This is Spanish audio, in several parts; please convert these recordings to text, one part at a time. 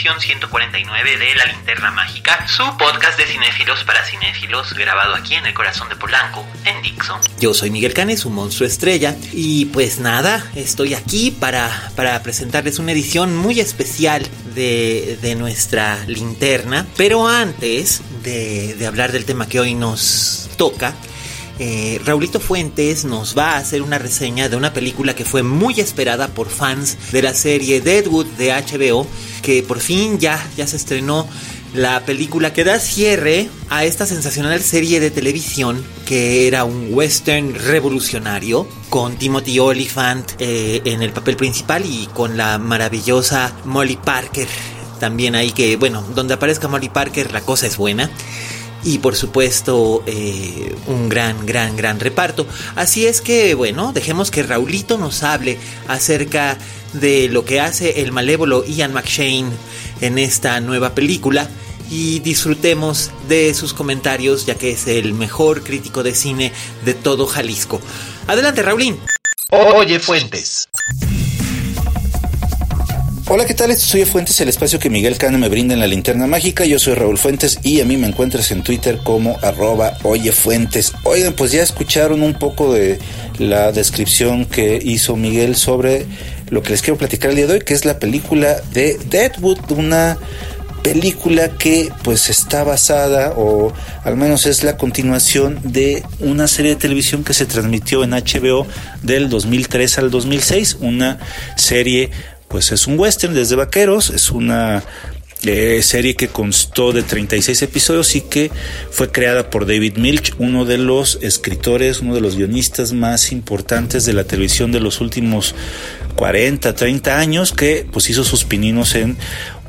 Edición 149 de La Linterna Mágica, su podcast de cinéfilos para cinéfilos, grabado aquí en el corazón de Polanco, en Dixon. Yo soy Miguel Canes, un monstruo estrella, y pues nada, estoy aquí para, para presentarles una edición muy especial de, de nuestra linterna. Pero antes de, hablar del tema que hoy nos toca, eh, Raulito Fuentes nos va a hacer una reseña de una película que fue muy esperada por fans de la serie Deadwood de HBO, que por fin ya, ya se estrenó la película que da cierre a esta sensacional serie de televisión que era un western revolucionario con Timothy Olyphant eh, en el papel principal y con la maravillosa Molly Parker también ahí que bueno donde aparezca Molly Parker la cosa es buena y por supuesto eh, un gran, gran, gran reparto. Así es que, bueno, dejemos que Raulito nos hable acerca de lo que hace el malévolo Ian McShane en esta nueva película y disfrutemos de sus comentarios ya que es el mejor crítico de cine de todo Jalisco. Adelante, Raulín. Oye, Fuentes. Hola, ¿qué tal? Esto soy Fuentes, el espacio que Miguel Cano me brinda en la linterna mágica. Yo soy Raúl Fuentes y a mí me encuentras en Twitter como arroba Oye Fuentes. Oigan, pues ya escucharon un poco de la descripción que hizo Miguel sobre lo que les quiero platicar el día de hoy, que es la película de Deadwood, una película que pues está basada o al menos es la continuación de una serie de televisión que se transmitió en HBO del 2003 al 2006, una serie pues es un western desde vaqueros, es una eh, serie que constó de 36 episodios y que fue creada por David Milch, uno de los escritores, uno de los guionistas más importantes de la televisión de los últimos 40, 30 años, que pues hizo sus pininos en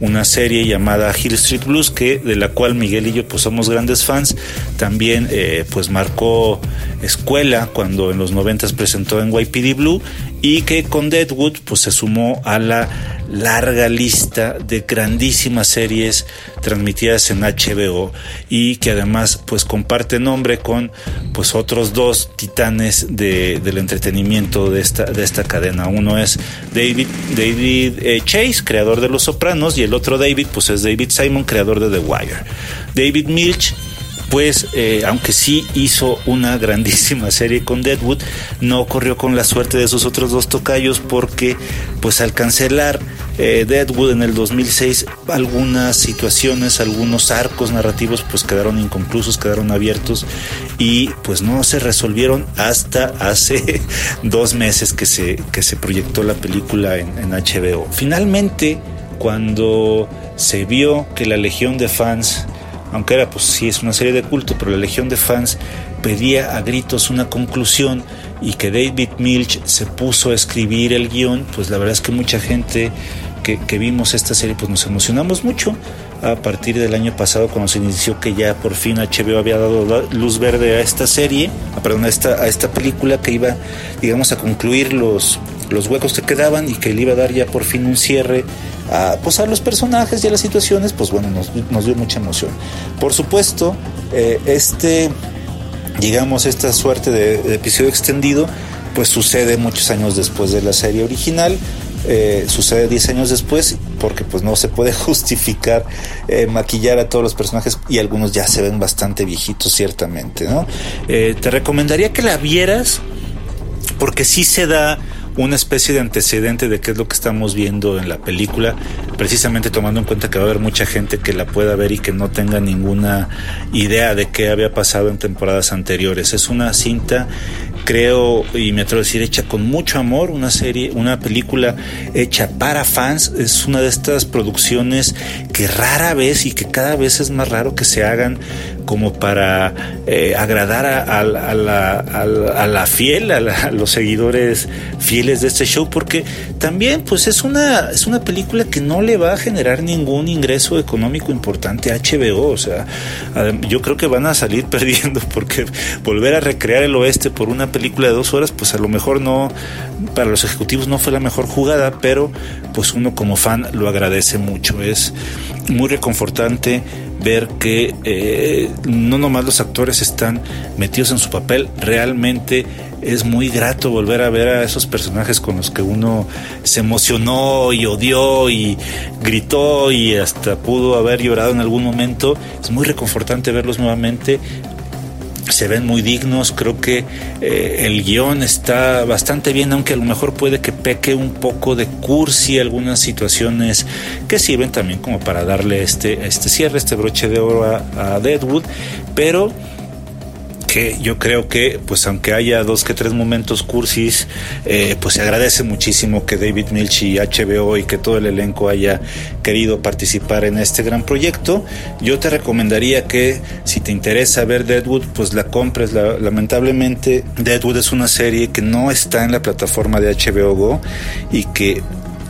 una serie llamada Hill Street Blues, que de la cual Miguel y yo pues somos grandes fans. También eh, pues marcó escuela cuando en los 90 presentó en YPD Blue y que con Deadwood pues se sumó a la larga lista de grandísimas series transmitidas en HBO y que además pues comparte nombre con pues otros dos titanes de, del entretenimiento de esta, de esta cadena. Uno es David, David eh, Chase, creador de Los Sopranos, y el otro David pues es David Simon, creador de The Wire. David Milch pues eh, aunque sí hizo una grandísima serie con Deadwood, no corrió con la suerte de sus otros dos tocayos porque pues al cancelar eh, Deadwood en el 2006 algunas situaciones, algunos arcos narrativos pues quedaron inconclusos, quedaron abiertos y pues no se resolvieron hasta hace dos meses que se, que se proyectó la película en, en HBO. Finalmente, cuando se vio que la legión de fans aunque era pues sí es una serie de culto, pero la legión de fans pedía a gritos una conclusión y que David Milch se puso a escribir el guion, pues la verdad es que mucha gente que, que vimos esta serie pues nos emocionamos mucho. A partir del año pasado cuando se inició que ya por fin HBO había dado luz verde a esta serie, perdón, a esta, a esta película que iba, digamos, a concluir los, los huecos que quedaban y que le iba a dar ya por fin un cierre a, pues a los personajes y a las situaciones, pues bueno, nos, dio mucha emoción. Por supuesto, eh, este, digamos, esta suerte de, episodio extendido, pues sucede muchos años después de la serie original. Eh, sucede 10 años después porque pues no se puede justificar eh, maquillar a todos los personajes y algunos ya se ven bastante viejitos ciertamente, ¿no? Te recomendaría que la vieras porque sí se da una especie de antecedente de qué es lo que estamos viendo en la película, precisamente tomando en cuenta que va a haber mucha gente que la pueda ver y que no tenga ninguna idea de qué había pasado en temporadas anteriores. Es una cinta creo y me atrevo a decir hecha con mucho amor, una serie, una película hecha para fans, es una de estas producciones que rara vez y que cada vez es más raro que se hagan como para eh, agradar a, la, a, la, fiel, a, los seguidores fieles de este show, porque también pues es una, es una película que no le va a generar ningún ingreso económico importante a HBO, o sea, yo creo que van a salir perdiendo porque volver a recrear el oeste por una película de dos horas, pues a lo mejor no, para los ejecutivos no fue la mejor jugada, pero pues uno como fan lo agradece mucho, es muy reconfortante ver que eh, no nomás los actores están metidos en su papel, realmente es muy grato volver a ver a esos personajes con los que uno se emocionó y odió y gritó y hasta pudo haber llorado en algún momento. Es muy reconfortante verlos nuevamente se ven muy dignos, creo que eh, el guion está bastante bien, aunque a lo mejor puede que peque un poco de cursi algunas situaciones que sirven también como para darle este, este cierre, este broche de oro a, a Deadwood, pero que yo creo que, pues aunque haya dos que tres momentos cursis, eh, pues se agradece muchísimo que David Milch y HBO y que todo el elenco haya querido participar en este gran proyecto. Yo te recomendaría que si te interesa ver Deadwood, pues la compres. lamentablemente, Deadwood es una serie que no está en la plataforma de HBO Go y que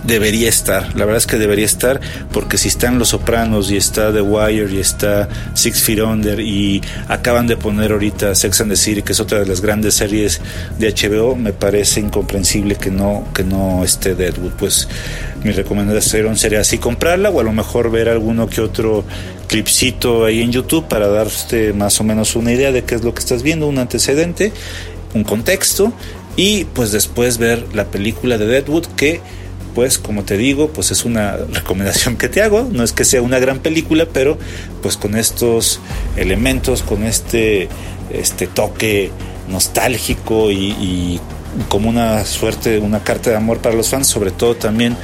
debería estar. La verdad es que debería estar porque si están Los Sopranos y está The Wire y está Six Feet Under y acaban de poner ahorita Sex and the City, que es otra de las grandes series de HBO, me parece incomprensible que no que no esté Deadwood. Pues mi recomendación sería así comprarla o a lo mejor ver alguno que otro clipcito ahí en YouTube para darte más o menos una idea de qué es lo que estás viendo, un antecedente, un contexto y pues después ver la película de Deadwood que pues como te digo, pues es una recomendación que te hago, no es que sea una gran película, pero pues con estos elementos, con este, este toque nostálgico y, como una suerte, una carta de amor para los fans, sobre todo también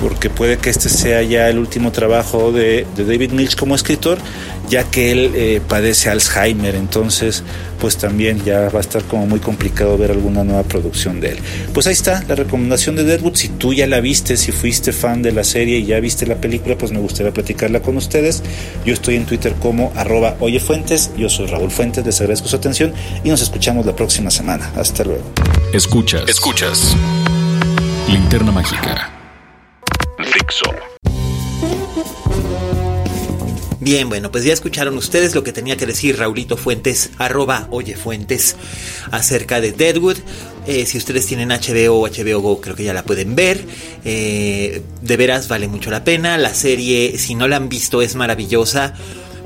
porque puede que este sea ya el último trabajo de, David Milch como escritor, ya que él eh, padece Alzheimer, entonces pues también ya va a estar como muy complicado ver alguna nueva producción de él. Pues ahí está la recomendación de Deadwood, si tú ya la viste, si fuiste fan de la serie y ya viste la película, pues me gustaría platicarla con ustedes. Yo estoy en Twitter como arroba oyefuentes, yo soy Raúl Fuentes, les agradezco su atención y nos escuchamos la próxima semana. Hasta luego. Escuchas, escuchas. Linterna Mágica Bien, bueno, pues ya escucharon ustedes lo que tenía que decir Raulito Fuentes, arroba Oye Fuentes, acerca de Deadwood. Eh, si ustedes tienen HBO o HBO Go, creo que ya la pueden ver. Eh, de veras vale mucho la pena. La serie, si no la han visto, es maravillosa.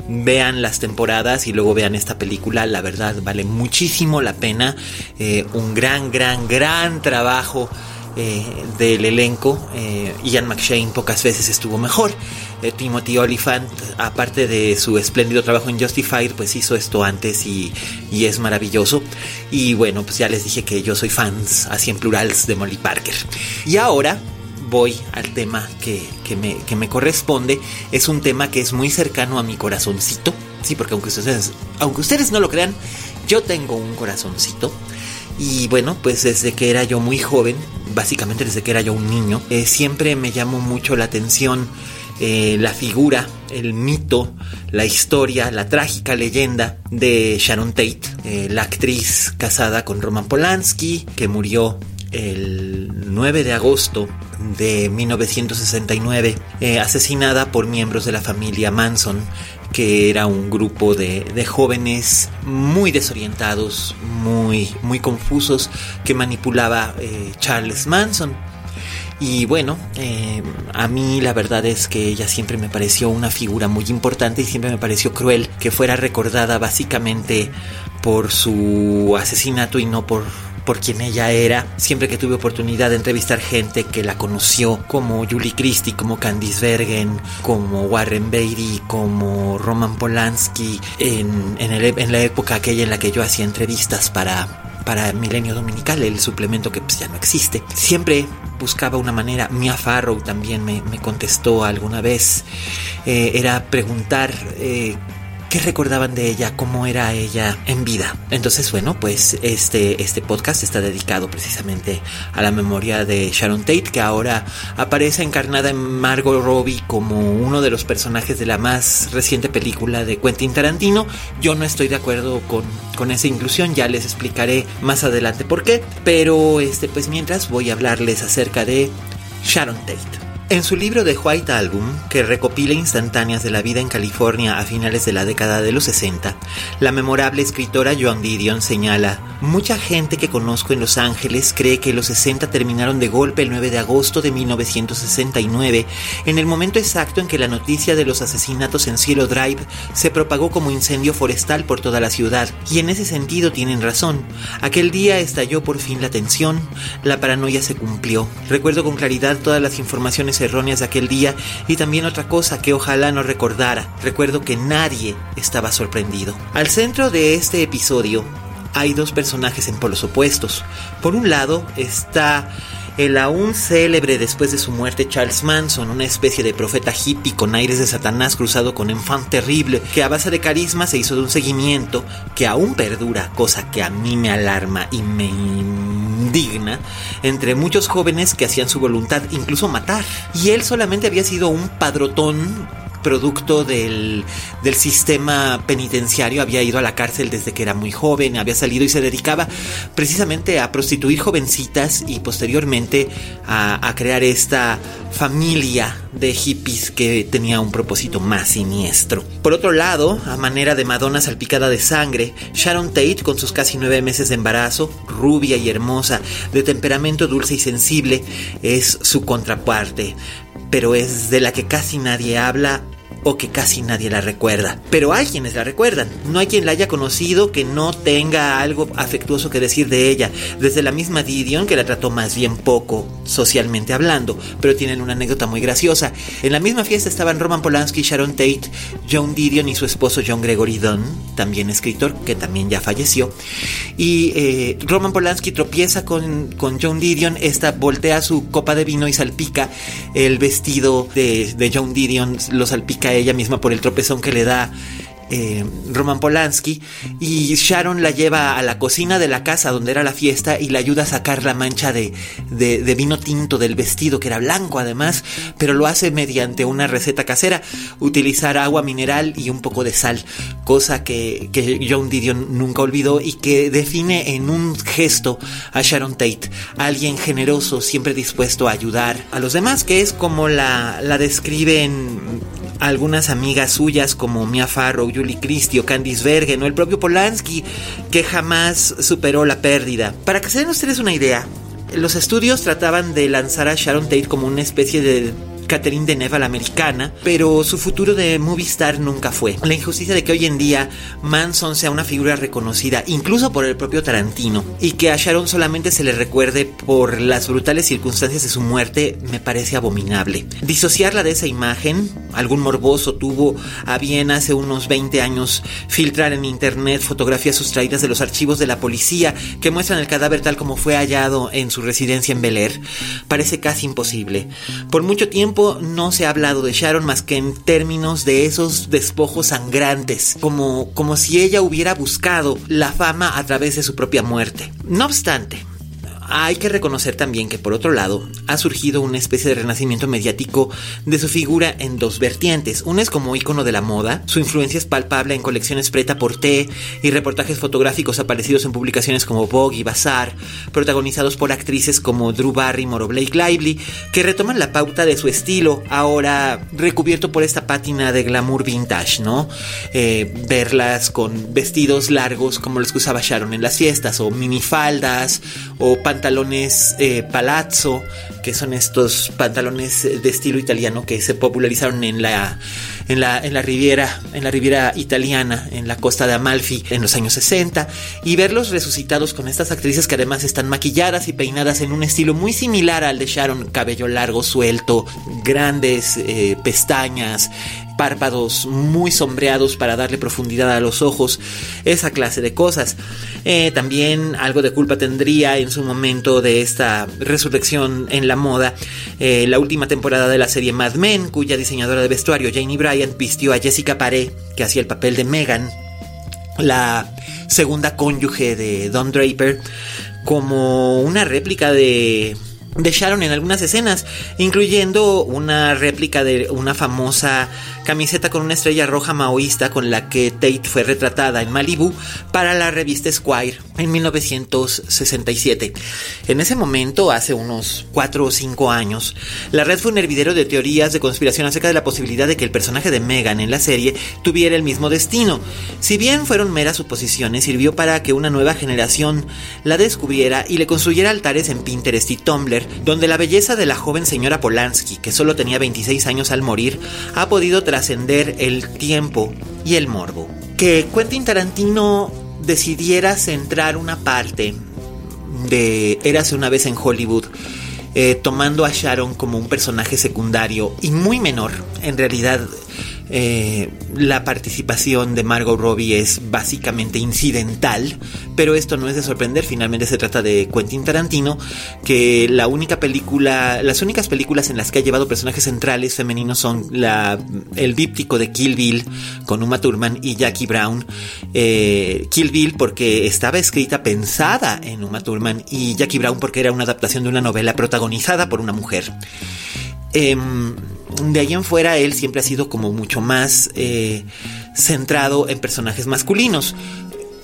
Vean las temporadas y luego vean esta película. La verdad, vale muchísimo la pena. Eh, un gran, gran, gran trabajo eh, del elenco. Eh, Ian McShane pocas veces estuvo mejor. Eh, Timothy Oliphant, aparte de su espléndido trabajo en Justified, pues hizo esto antes y, es maravilloso. Y bueno, pues ya les dije que yo soy fans, así en plurals, de Molly Parker. Y ahora voy al tema que, me, que me corresponde. Es un tema que es muy cercano a mi corazoncito. Sí, porque aunque ustedes, aunque ustedes no lo crean, yo tengo un corazoncito. Y bueno, pues desde que era yo muy joven, básicamente desde que era yo un niño, eh, siempre me llamó mucho la atención eh, la figura, el mito, la historia, la trágica leyenda de Sharon Tate, eh, la actriz casada con Roman Polanski, que murió el 9 de agosto de 1969, asesinada por miembros de la familia Manson que era un grupo de, jóvenes muy desorientados, muy, muy confusos, que manipulaba eh, Charles Manson. Y bueno, eh, a mí la verdad es que ella siempre me pareció una figura muy importante y siempre me pareció cruel que fuera recordada básicamente por su asesinato y no por por quien ella era. Siempre que tuve oportunidad de entrevistar gente que la conoció, como Julie Christie, como Candice Bergen, como Warren Beatty, como Roman Polanski, en, en, la época aquella en la que yo hacía entrevistas para para Milenio Dominical, el suplemento que pues, ya no existe. Siempre buscaba una manera, Mia Farrow también me, contestó alguna vez, eh, era preguntar eh, recordaban de ella, cómo era ella en vida. Entonces, bueno, pues este, este podcast está dedicado precisamente a la memoria de Sharon Tate, que ahora aparece encarnada en Margot Robbie como uno de los personajes de la más reciente película de Quentin Tarantino. Yo no estoy de acuerdo con, con esa inclusión, ya les explicaré más adelante por qué. Pero este, pues mientras voy a hablarles acerca de Sharon Tate. En su libro The White Album, que recopila instantáneas de la vida en California a finales de la década de los 60, la memorable escritora Joan Didion señala, mucha gente que conozco en Los Ángeles cree que los 60 terminaron de golpe el 9 de agosto de 1969, en el momento exacto en que la noticia de los asesinatos en Cielo Drive se propagó como incendio forestal por toda la ciudad, y en ese sentido tienen razón. Aquel día estalló por fin la tensión, la paranoia se cumplió. Recuerdo con claridad todas las informaciones erróneas de aquel día y también otra cosa que ojalá no recordara. Recuerdo que nadie estaba sorprendido. Al centro de este episodio hay dos personajes en polos opuestos. Por un lado está el aún célebre después de su muerte Charles Manson, una especie de profeta hippie con aires de Satanás cruzado con enfant terrible, que a base de carisma se hizo de un seguimiento que aún perdura, cosa que a mí me alarma y me indigna, entre muchos jóvenes que hacían su voluntad incluso matar. Y él solamente había sido un padrotón producto del, del, sistema penitenciario, había ido a la cárcel desde que era muy joven, había salido y se dedicaba precisamente a prostituir jovencitas y posteriormente a, a crear esta familia de hippies que tenía un propósito más siniestro. Por otro lado, a manera de Madonna salpicada de sangre, Sharon Tate, con sus casi nueve meses de embarazo, rubia y hermosa, de temperamento dulce y sensible, es su contraparte, pero es de la que casi nadie habla o que casi nadie la recuerda. Pero hay quienes la recuerdan. No hay quien la haya conocido que no tenga algo afectuoso que decir de ella. Desde la misma Didion, que la trató más bien poco socialmente hablando, pero tienen una anécdota muy graciosa. En la misma fiesta estaban Roman Polanski, Sharon Tate, John Didion y su esposo John Gregory Dunn, también escritor, que también ya falleció. Y eh, Roman Polanski tropieza con, con John Didion, esta voltea su copa de vino y salpica el vestido de, de John Didion, lo salpica ella misma por el tropezón que le da eh, Roman Polanski y Sharon la lleva a la cocina de la casa donde era la fiesta y le ayuda a sacar la mancha de, vino tinto del vestido que era blanco además, pero lo hace mediante una receta casera, utilizar agua mineral y un poco de sal, cosa que, John Didion nunca olvidó y que define en un gesto a Sharon Tate, alguien generoso, siempre dispuesto a ayudar a los demás, que es como la describen algunas amigas suyas como Mia Farrow, Julie Christie o Candice Bergen o el propio Polanski que jamás superó la pérdida. Para que se den ustedes una idea, los estudios trataban de lanzar a Sharon Tate como una especie de Catherine Deneuve a la americana, pero su futuro de movie star nunca fue. La injusticia de que hoy en día Manson sea una figura reconocida incluso por el propio Tarantino y que a Sharon solamente se le recuerde por las brutales circunstancias de su muerte me parece abominable. Disociarla de esa imagen, algún morboso tuvo a bien hace unos 20 años filtrar en internet fotografías sustraídas de los archivos de la policía que muestran el cadáver tal como fue hallado en su residencia en Bel Air. Parece casi imposible. Por mucho tiempo no se ha hablado de Sharon más que en términos de esos despojos sangrantes, como, como si ella hubiera buscado la fama a través de su propia muerte. No obstante, hay que reconocer también que por otro lado ha surgido una especie de renacimiento mediático de su figura en dos vertientes. Una es como ícono de la moda, su influencia es palpable en colecciones preta por té y reportajes fotográficos aparecidos en publicaciones como Vogue y Bazaar, protagonizados por actrices como Drew Barrymore o Blake Lively, que retoman la pauta de su estilo, ahora recubierto por esta pátina de glamour vintage, ¿no? Eh, verlas con vestidos largos como los que usaba Sharon en las fiestas, o minifaldas, o pantalones eh, palazzo, que son estos pantalones de estilo italiano que se popularizaron en la, en la, en la Riviera, en la Riviera italiana, en la costa de Amalfi en los años 60, y verlos resucitados con estas actrices que además están maquilladas y peinadas en un estilo muy similar al de Sharon, cabello largo, suelto, grandes eh, pestañas, párpados muy sombreados para darle profundidad a los ojos, esa clase de cosas. Eh, también algo de culpa tendría en su momento de esta resurrección en la moda eh, la última temporada de la serie Mad Men, cuya diseñadora de vestuario Janie Bryant vistió a Jessica Paré, que hacía el papel de Megan, la segunda cónyuge de Don Draper, como una réplica de de Sharon en algunas escenas, incluyendo una réplica de una famosa camiseta con una estrella roja maoísta con la que Tate fue retratada en Malibu para la revista Squire en 1967. En ese momento, hace unos 4 o 5 años, la red fue un hervidero de teorías de conspiración acerca de la posibilidad de que el personaje de Megan en la serie tuviera el mismo destino. Si bien fueron meras suposiciones, sirvió para que una nueva generación la descubriera y le construyera altares en Pinterest y Tumblr, donde la belleza de la joven señora Polanski, que solo tenía 26 años al morir, ha podido trascender el tiempo y el morbo. Que Quentin Tarantino decidiera centrar una parte de Érase una vez en Hollywood, eh, tomando a Sharon como un personaje secundario y muy menor, en realidad eh, la participación de Margot Robbie es básicamente incidental, pero esto no es de sorprender, finalmente se trata de Quentin Tarantino, que la única película, las únicas películas en las que ha llevado personajes centrales femeninos son la, el díptico de Kill Bill con Uma Thurman y Jackie Brown. Eh, Kill Bill porque estaba escrita pensada en Uma Thurman y Jackie Brown porque era una adaptación de una novela protagonizada por una mujer. Em, de ahí en fuera él siempre ha sido como mucho más eh, centrado en personajes masculinos.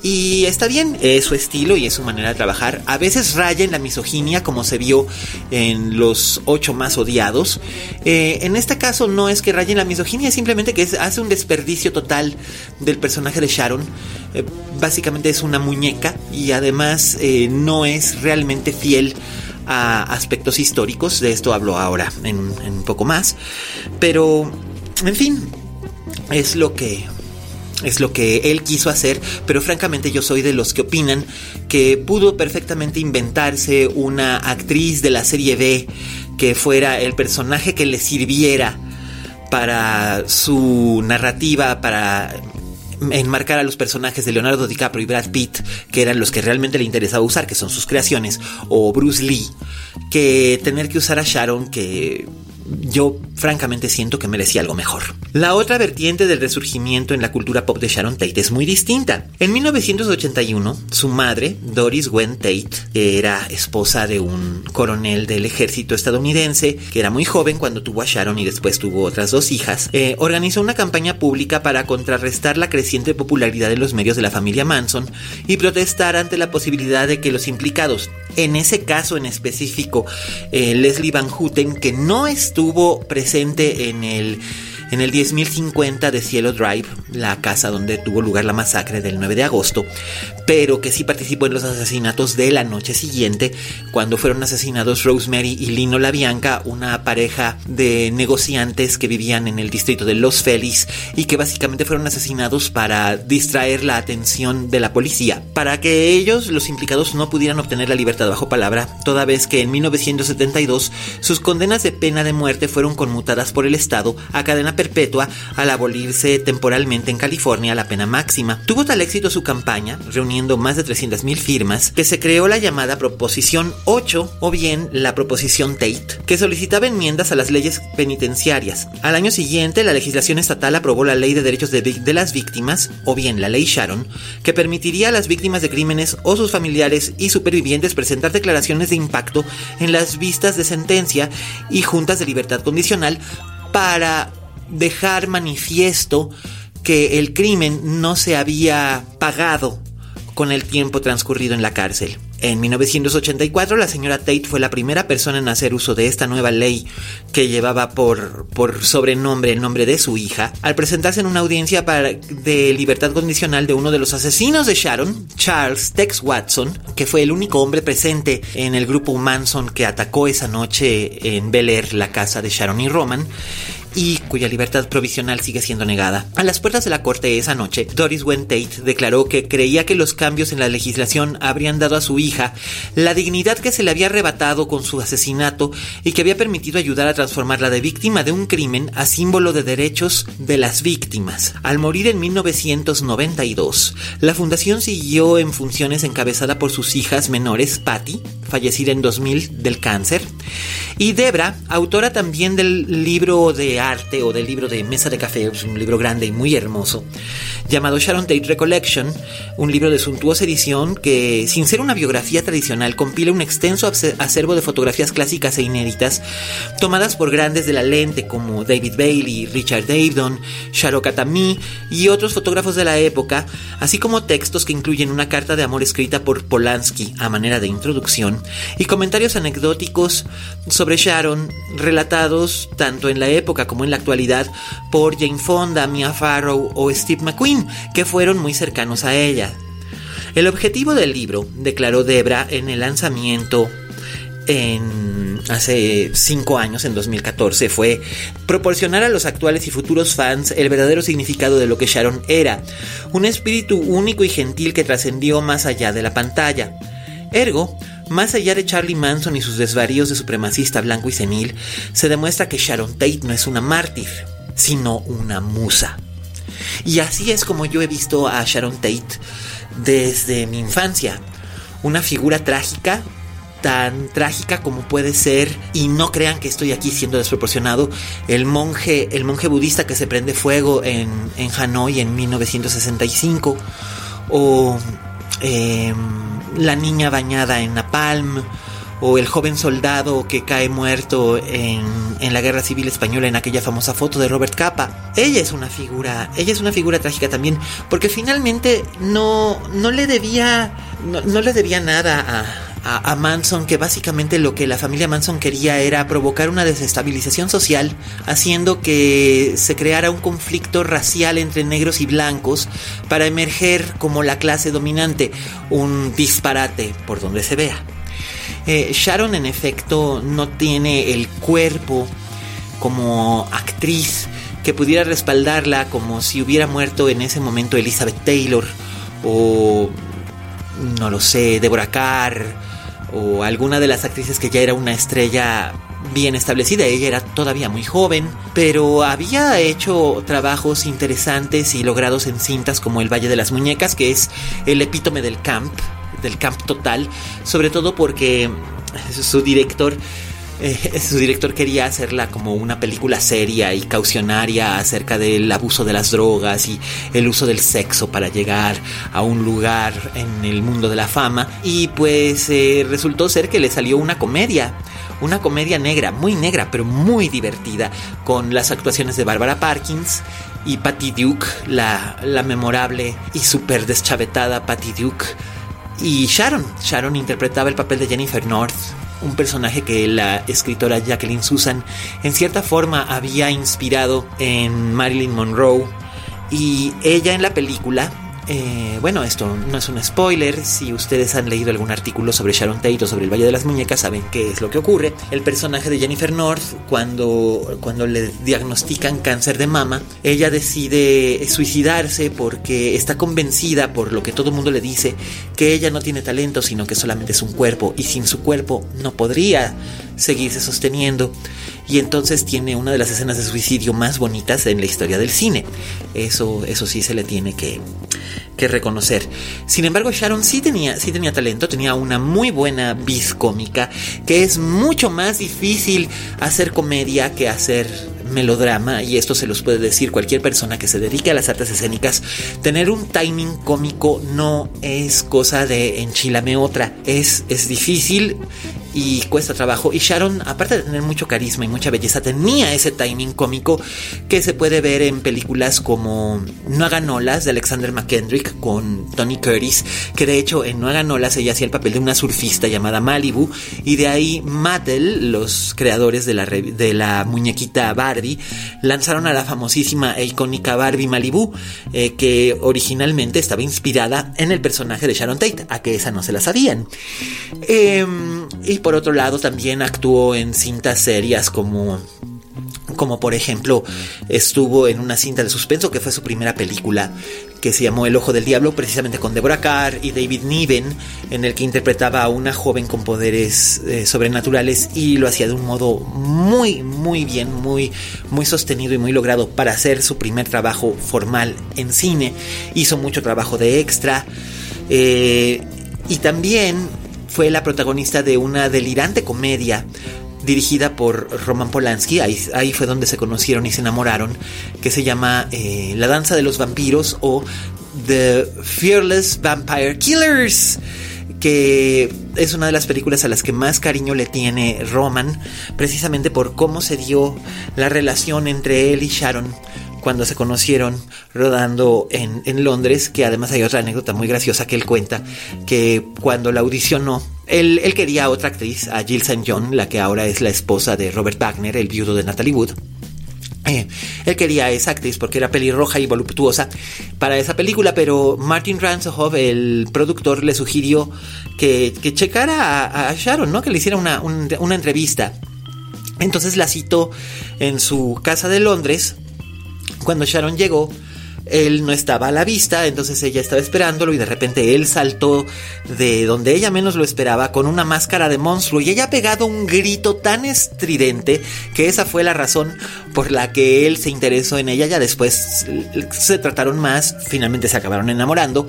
Y está bien, es su estilo y es su manera de trabajar. A veces raya en la misoginia, como se vio en los ocho más odiados. Eh, en este caso no es que raye en la misoginia, simplemente que hace un desperdicio total del personaje de Sharon. Eh, básicamente es una muñeca y además no es realmente fiel a aspectos históricos, de esto hablo ahora en, un poco más, pero en fin, es lo que es lo que él quiso hacer, pero francamente yo soy de los que opinan que pudo perfectamente inventarse una actriz de la serie B que fuera el personaje que le sirviera para su narrativa, para enmarcar a los personajes de Leonardo DiCaprio y Brad Pitt, que eran los que realmente le interesaba usar, que son sus creaciones, o Bruce Lee, que tener que usar a Sharon, que yo francamente siento que merecía algo mejor. La otra vertiente del resurgimiento en la cultura pop de Sharon Tate es muy distinta. En 1981, su madre, Doris Gwen Tate, que era esposa de un coronel del ejército estadounidense, que era muy joven cuando tuvo a Sharon y después tuvo otras dos hijas, eh, organizó una campaña pública para contrarrestar la creciente popularidad de los medios de la familia Manson y protestar ante la posibilidad de que los implicados, en ese caso en específico, eh, Leslie Van Houten, que no estuvo presente en el en el 10.050 de Cielo Drive, la casa donde tuvo lugar la masacre del 9 de agosto, pero que sí participó en los asesinatos de la noche siguiente, cuando fueron asesinados Rosemary y Lino Bianca, una pareja de negociantes que vivían en el distrito de Los Feliz y que básicamente fueron asesinados para distraer la atención de la policía, para que ellos, los implicados, no pudieran obtener la libertad bajo palabra, toda vez que en 1972 sus condenas de pena de muerte fueron conmutadas por el Estado a cadena perpetua al abolirse temporalmente en California la pena máxima. Tuvo tal éxito su campaña, reuniendo más de 300.000 firmas, que se creó la llamada Proposición 8 o bien la Proposición Tate, que solicitaba enmiendas a las leyes penitenciarias. Al año siguiente, la legislación estatal aprobó la Ley de Derechos de, de las Víctimas, o bien la Ley Sharon, que permitiría a las víctimas de crímenes o sus familiares y supervivientes presentar declaraciones de impacto en las vistas de sentencia y juntas de libertad condicional para dejar manifiesto que el crimen no se había pagado con el tiempo transcurrido en la cárcel. En 1984 la señora Tate fue la primera persona en hacer uso de esta nueva ley que llevaba por, por sobrenombre el nombre de su hija, al presentarse en una audiencia para, de libertad condicional de uno de los asesinos de Sharon, Charles Tex Watson, que fue el único hombre presente en el grupo Manson que atacó esa noche en Bel Air la casa de Sharon y Roman, y cuya libertad provisional sigue siendo negada. A las puertas de la corte esa noche, Doris Wayne Tate declaró que creía que los cambios en la legislación habrían dado a su hija la dignidad que se le había arrebatado con su asesinato y que había permitido ayudar a transformarla de víctima de un crimen a símbolo de derechos de las víctimas. Al morir en 1992, la fundación siguió en funciones encabezada por sus hijas menores, Patty, fallecida en 2000 del cáncer, y Debra, autora también del libro de arte o del libro de Mesa de Café, un libro grande y muy hermoso, llamado Sharon Tate Recollection, un libro de suntuosa edición que, sin ser una biografía tradicional, compila un extenso acervo de fotografías clásicas e inéditas, tomadas por grandes de la lente como David Bailey, Richard Avedon, Sharo Katami y otros fotógrafos de la época, así como textos que incluyen una carta de amor escrita por Polanski a manera de introducción y comentarios anecdóticos sobre Sharon relatados tanto en la época como en la actualidad por Jane Fonda, Mia Farrow o Steve McQueen, que fueron muy cercanos a ella. El objetivo del libro, declaró Debra en el lanzamiento en hace cinco años, en 2014, fue proporcionar a los actuales y futuros fans el verdadero significado de lo que Sharon era, un espíritu único y gentil que trascendió más allá de la pantalla. Ergo, más allá de Charlie Manson y sus desvaríos de supremacista blanco y senil, se demuestra que Sharon Tate no es una mártir, sino una musa. Y así es como yo he visto a Sharon Tate desde mi infancia. Una figura trágica, tan trágica como puede ser, y no crean que estoy aquí siendo desproporcionado, el monje, el monje budista que se prende fuego en, en Hanoi en 1965, o eh, la niña bañada en napalm o el joven soldado que cae muerto en, en, la guerra civil española en aquella famosa foto de Robert Capa. Ella es una figura, ella es una figura trágica también, porque finalmente no, no le debía, no le debía nada a, Manson que básicamente lo que la familia Manson quería era provocar una desestabilización social, haciendo que se creara un conflicto racial entre negros y blancos para emerger como la clase dominante, un disparate por donde se vea. Eh, Sharon en efecto no tiene el cuerpo como actriz que pudiera respaldarla como si hubiera muerto en ese momento Elizabeth Taylor o no lo sé, Deborah Carr o alguna de las actrices que ya era una estrella bien establecida. Ella era todavía muy joven, pero había hecho trabajos interesantes y logrados en cintas como El Valle de las Muñecas, que es el epítome del camp, del camp total, sobre todo porque su director eh, su director quería hacerla como una película seria y caucionaria acerca del abuso de las drogas y el uso del sexo para llegar a un lugar en el mundo de la fama. Y pues eh, resultó ser que le salió una comedia. Una comedia negra, muy negra, pero muy divertida, con las actuaciones de Barbara Parkins y Patty Duke, la, la memorable y súper deschavetada Patty Duke. Y Sharon, Sharon interpretaba el papel de Jennifer North, un personaje que la escritora Jacqueline Susan en cierta forma había inspirado en Marilyn Monroe. Y ella en la película eh, bueno, esto no es un spoiler. Si ustedes han leído algún artículo sobre Sharon Tate o sobre el Valle de las Muñecas, saben qué es lo que ocurre. El personaje de Jennifer North, cuando, cuando le diagnostican cáncer de mama, ella decide suicidarse porque está convencida, por lo que todo el mundo le dice, que ella no tiene talento, sino que solamente es un cuerpo y sin su cuerpo no podría seguirse sosteniendo y entonces tiene una de las escenas de suicidio más bonitas en la historia del cine. Eso, eso sí se le tiene que, que reconocer. Sin embargo, Sharon sí tenía, sí tenía talento, tenía una muy buena vis cómica, que es mucho más difícil hacer comedia que hacer melodrama, y esto se los puede decir cualquier persona que se dedique a las artes escénicas, tener un timing cómico no es cosa de enchilame otra, es, es difícil y cuesta trabajo. Y Sharon, aparte de tener mucho carisma y mucha belleza, tenía ese timing cómico que se puede ver en películas como No hagan olas de Alexander McKendrick con Tony Curtis, que de hecho en No hagan olas ella hacía el papel de una surfista llamada Malibu, y de ahí Mattel, los creadores de la, de la muñequita Barbie, lanzaron a la famosísima e icónica Barbie Malibu, eh, que originalmente estaba inspirada en el personaje de Sharon Tate, a que esa no se la sabían. Em, y por otro lado también actuó en cintas serias como como por ejemplo estuvo en una cinta de suspenso que fue su primera película que se llamó El Ojo del Diablo, precisamente con Deborah Carr y David Niven, en el que interpretaba a una joven con poderes eh, sobrenaturales y lo hacía de un modo muy, muy bien, muy, muy sostenido y muy logrado para hacer su primer trabajo formal en cine. Hizo mucho trabajo de extra eh, y también fue la protagonista de una delirante comedia dirigida por Roman Polanski, ahí, fue donde se conocieron y se enamoraron, que se llama eh, La Danza de los Vampiros o The Fearless Vampire Killers que es una de las películas a las que más cariño le tiene Roman, precisamente por cómo se dio la relación entre él y Sharon cuando se conocieron rodando en, en, Londres, que además hay otra anécdota muy graciosa que él cuenta, que cuando la audicionó, él, él quería a otra actriz, a Jill St. John, la que ahora es la esposa de Robert Wagner, el viudo de Natalie Wood. Eh, él quería a esa actriz porque era pelirroja y voluptuosa para esa película, pero Martin Ransohoff, el productor, le sugirió que, que checara a, Sharon, ¿no? Que le hiciera una, una entrevista. Entonces la citó en su casa de Londres cuando Sharon llegó, él no estaba a la vista, entonces ella estaba esperándolo y de repente él saltó de donde ella menos lo esperaba con una máscara de monstruo y ella ha pegado un grito tan estridente que esa fue la razón por la que él se interesó en ella. Ya después se trataron más, finalmente se acabaron enamorando.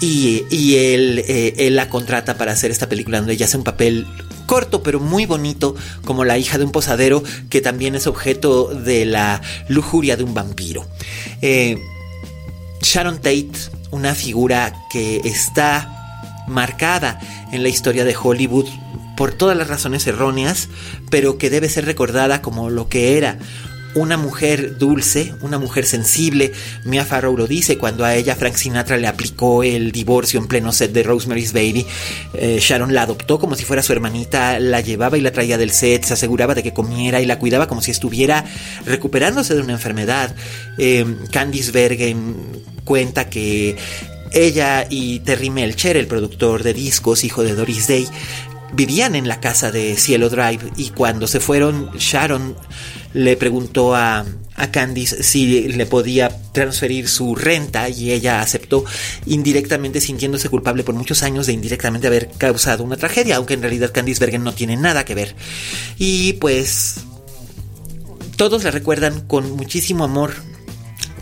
Y, él, eh, él la contrata para hacer esta película donde ella hace un papel corto pero muy bonito como la hija de un posadero que también es objeto de la lujuria de un vampiro. Eh, Sharon Tate, una figura que está marcada en la historia de Hollywood por todas las razones erróneas, pero que debe ser recordada como lo que era una mujer dulce, una mujer sensible. Mia Farrow lo dice cuando a ella Frank Sinatra le aplicó el divorcio en pleno set de Rosemary's Baby. Eh, Sharon la adoptó como si fuera su hermanita, la llevaba y la traía del set, se aseguraba de que comiera y la cuidaba como si estuviera recuperándose de una enfermedad. Eh, Candice Bergen cuenta que ella y Terry Melcher, el productor de discos, hijo de Doris Day, vivían en la casa de Cielo Drive y cuando se fueron, Sharon le preguntó a, a Candice si le podía transferir su renta y ella aceptó indirectamente sintiéndose culpable por muchos años de indirectamente haber causado una tragedia, aunque en realidad Candice Bergen no tiene nada que ver. Y pues todos la recuerdan con muchísimo amor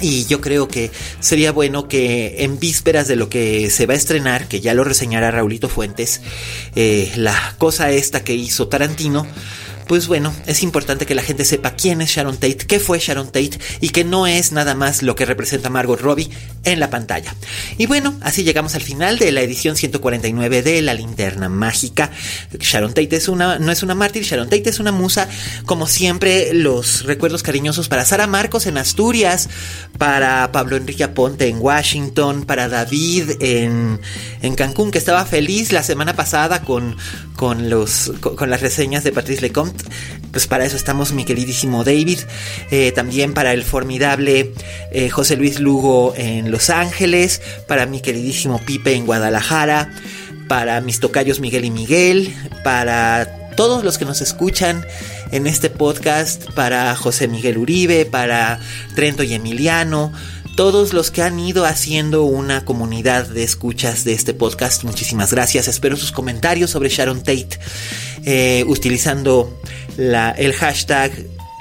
y yo creo que sería bueno que en vísperas de lo que se va a estrenar, que ya lo reseñará Raulito Fuentes, eh, la cosa esta que hizo Tarantino, pues bueno, es importante que la gente sepa quién es Sharon Tate, qué fue Sharon Tate y que no es nada más lo que representa Margot Robbie en la pantalla. Y bueno, así llegamos al final de la edición 149 de La Linterna Mágica. Sharon Tate es una, no es una mártir, Sharon Tate es una musa. Como siempre, los recuerdos cariñosos para Sara Marcos en Asturias, para Pablo Enrique Aponte en Washington, para David en, en Cancún, que estaba feliz la semana pasada con, con, los, con, las reseñas de Patrice Lecomte. Pues para eso estamos, mi queridísimo David. Eh, también para el formidable eh, José Luis Lugo en Los Ángeles. Para mi queridísimo Pipe en Guadalajara. Para mis tocayos Miguel y Miguel. Para todos los que nos escuchan en este podcast. Para José Miguel Uribe. Para Trento y Emiliano todos los que han ido haciendo una comunidad de escuchas de este podcast. Muchísimas gracias. Espero sus comentarios sobre Sharon Tate eh, utilizando el hashtag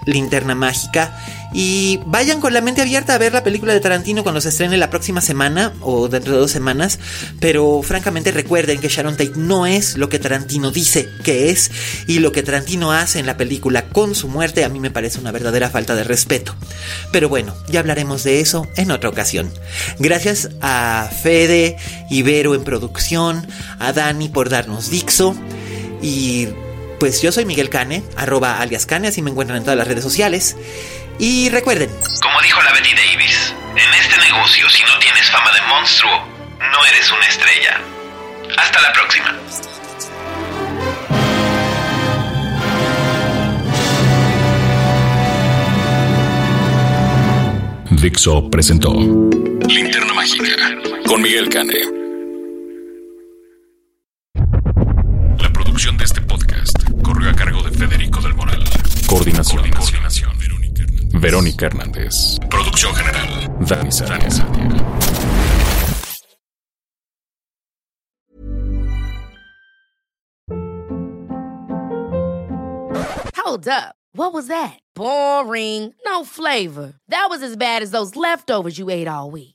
linterna mágica y vayan con la mente abierta a ver la película de Tarantino cuando se estrene la próxima semana o dentro de dos semanas. Pero francamente recuerden que Sharon Tate no es lo que Tarantino dice que es. Y lo que Tarantino hace en la película con su muerte a mí me parece una verdadera falta de respeto. Pero bueno, ya hablaremos de eso en otra ocasión. Gracias a Fede, Ibero en producción, a Dani por darnos Dixo. Y pues yo soy Miguel Cane, arroba alias Cane, así me encuentran en todas las redes sociales. Y recuerden, como dijo la Betty Davis, en este negocio si no tienes fama de monstruo, no eres una estrella. Hasta la próxima. Dixo presentó Linterna Mágica con Miguel Cane. La producción de este podcast corrió a cargo de Federico del Moral. Coordinación. Coordinación. Coordinación. Verónica Hernández. Producción general. Dani Sánchez. Hold up. What was that? Boring. No flavor. That was as bad as those leftovers you ate all week.